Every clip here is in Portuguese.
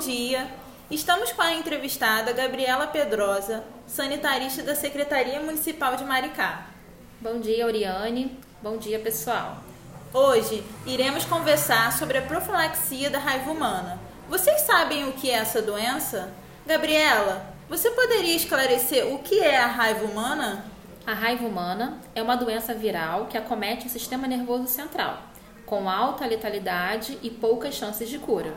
dia. Estamos com a entrevistada Gabriela Pedrosa, sanitarista da Secretaria Municipal de Maricá. Bom dia, Oriane. Bom dia, pessoal. Hoje iremos conversar sobre a profilaxia da raiva humana. Vocês sabem o que é essa doença? Gabriela, você poderia esclarecer o que é a raiva humana? A raiva humana é uma doença viral que acomete o sistema nervoso central, com alta letalidade e poucas chances de cura.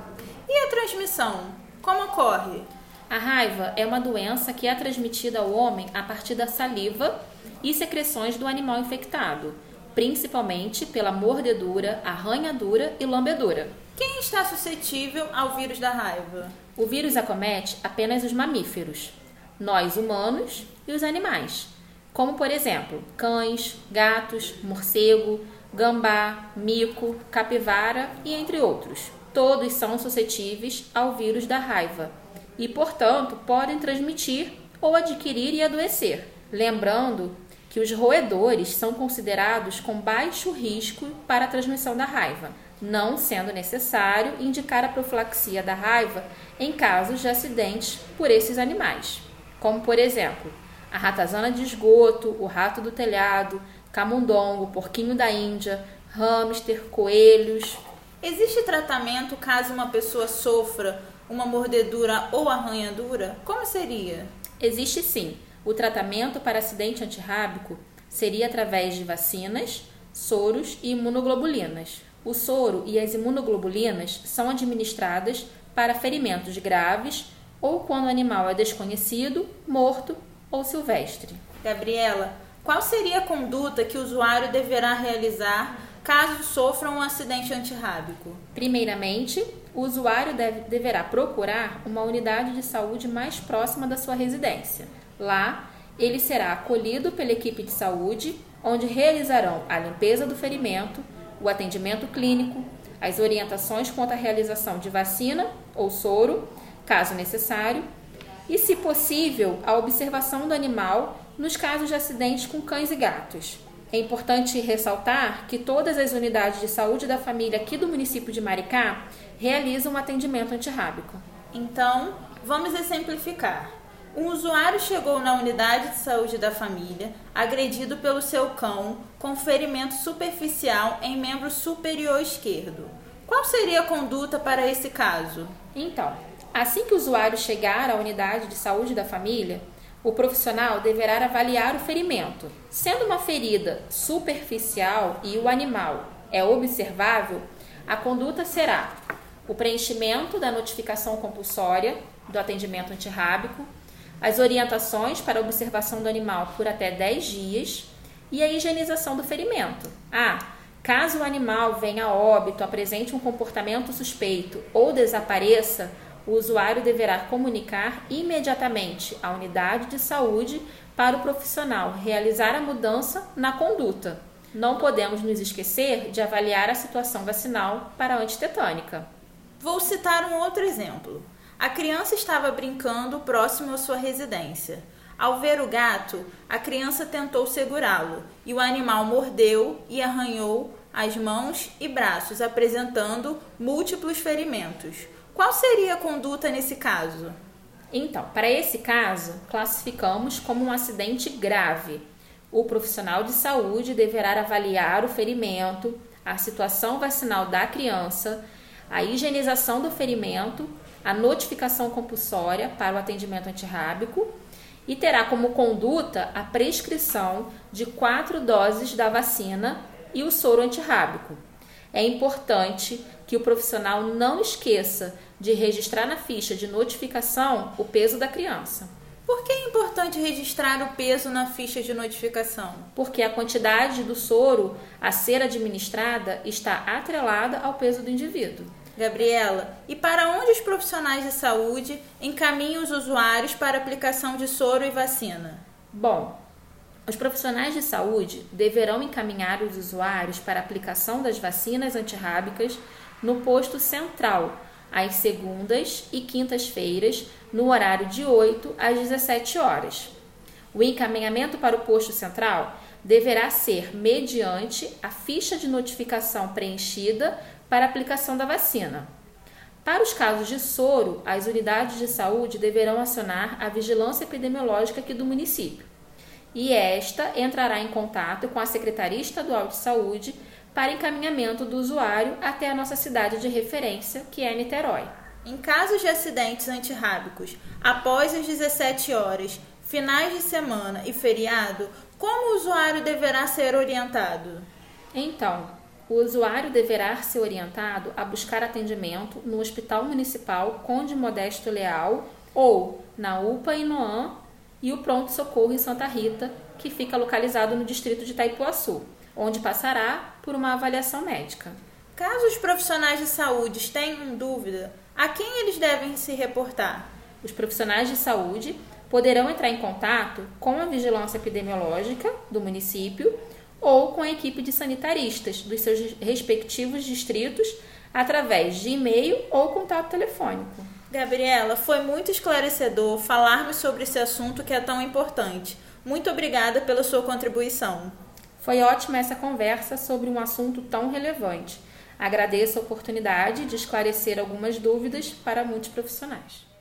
E a transmissão? Como ocorre? A raiva é uma doença que é transmitida ao homem a partir da saliva e secreções do animal infectado, principalmente pela mordedura, arranhadura e lambedura. Quem está suscetível ao vírus da raiva? O vírus acomete apenas os mamíferos, nós humanos e os animais, como por exemplo cães, gatos, morcego, gambá, mico, capivara e entre outros. Todos são suscetíveis ao vírus da raiva e, portanto, podem transmitir ou adquirir e adoecer. Lembrando que os roedores são considerados com baixo risco para a transmissão da raiva, não sendo necessário indicar a profilaxia da raiva em casos de acidentes por esses animais, como por exemplo, a ratazana de esgoto, o rato do telhado, camundongo, porquinho da Índia, hamster, coelhos. Existe tratamento caso uma pessoa sofra uma mordedura ou arranhadura? Como seria? Existe sim. O tratamento para acidente antirrábico seria através de vacinas, soros e imunoglobulinas. O soro e as imunoglobulinas são administradas para ferimentos graves ou quando o animal é desconhecido, morto ou silvestre. Gabriela, qual seria a conduta que o usuário deverá realizar caso sofra um acidente antirrábico? Primeiramente, o usuário deve, deverá procurar uma unidade de saúde mais próxima da sua residência. Lá, ele será acolhido pela equipe de saúde, onde realizarão a limpeza do ferimento, o atendimento clínico, as orientações quanto à realização de vacina ou soro, caso necessário, e, se possível, a observação do animal nos casos de acidentes com cães e gatos. É importante ressaltar que todas as unidades de saúde da família aqui do município de Maricá realizam um atendimento antirrábico. Então, vamos exemplificar. Um usuário chegou na unidade de saúde da família, agredido pelo seu cão, com ferimento superficial em membro superior esquerdo. Qual seria a conduta para esse caso? Então, assim que o usuário chegar à unidade de saúde da família, o profissional deverá avaliar o ferimento. Sendo uma ferida superficial e o animal é observável, a conduta será o preenchimento da notificação compulsória do atendimento antirrábico, as orientações para observação do animal por até 10 dias e a higienização do ferimento. Ah, caso o animal venha a óbito, apresente um comportamento suspeito ou desapareça, o usuário deverá comunicar imediatamente à unidade de saúde para o profissional realizar a mudança na conduta. Não podemos nos esquecer de avaliar a situação vacinal para a antitetânica. Vou citar um outro exemplo. A criança estava brincando próximo à sua residência. Ao ver o gato, a criança tentou segurá-lo e o animal mordeu e arranhou as mãos e braços, apresentando múltiplos ferimentos. Qual seria a conduta nesse caso? Então, para esse caso, classificamos como um acidente grave. O profissional de saúde deverá avaliar o ferimento, a situação vacinal da criança, a higienização do ferimento, a notificação compulsória para o atendimento antirrábico e terá como conduta a prescrição de quatro doses da vacina e o soro antirrábico. É importante que o profissional não esqueça de registrar na ficha de notificação o peso da criança. Por que é importante registrar o peso na ficha de notificação? Porque a quantidade do soro a ser administrada está atrelada ao peso do indivíduo. Gabriela, e para onde os profissionais de saúde encaminham os usuários para aplicação de soro e vacina? Bom, os profissionais de saúde deverão encaminhar os usuários para aplicação das vacinas antirrábicas no posto central, às segundas e quintas-feiras, no horário de 8 às 17 horas. O encaminhamento para o posto central deverá ser mediante a ficha de notificação preenchida para aplicação da vacina. Para os casos de soro, as unidades de saúde deverão acionar a vigilância epidemiológica aqui do município. E esta entrará em contato com a Secretaria Estadual de Saúde para encaminhamento do usuário até a nossa cidade de referência, que é Niterói. Em casos de acidentes antirrábicos, após as 17 horas, finais de semana e feriado, como o usuário deverá ser orientado? Então, o usuário deverá ser orientado a buscar atendimento no Hospital Municipal Conde Modesto Leal ou na UPA Inoam e o Pronto Socorro em Santa Rita, que fica localizado no distrito de Itaipuaçu, onde passará por uma avaliação médica. Caso os profissionais de saúde tenham dúvida, a quem eles devem se reportar? Os profissionais de saúde poderão entrar em contato com a vigilância epidemiológica do município ou com a equipe de sanitaristas dos seus respectivos distritos através de e-mail ou contato telefônico. Gabriela, foi muito esclarecedor falarmos sobre esse assunto que é tão importante. Muito obrigada pela sua contribuição. Foi ótima essa conversa sobre um assunto tão relevante. Agradeço a oportunidade de esclarecer algumas dúvidas para muitos profissionais.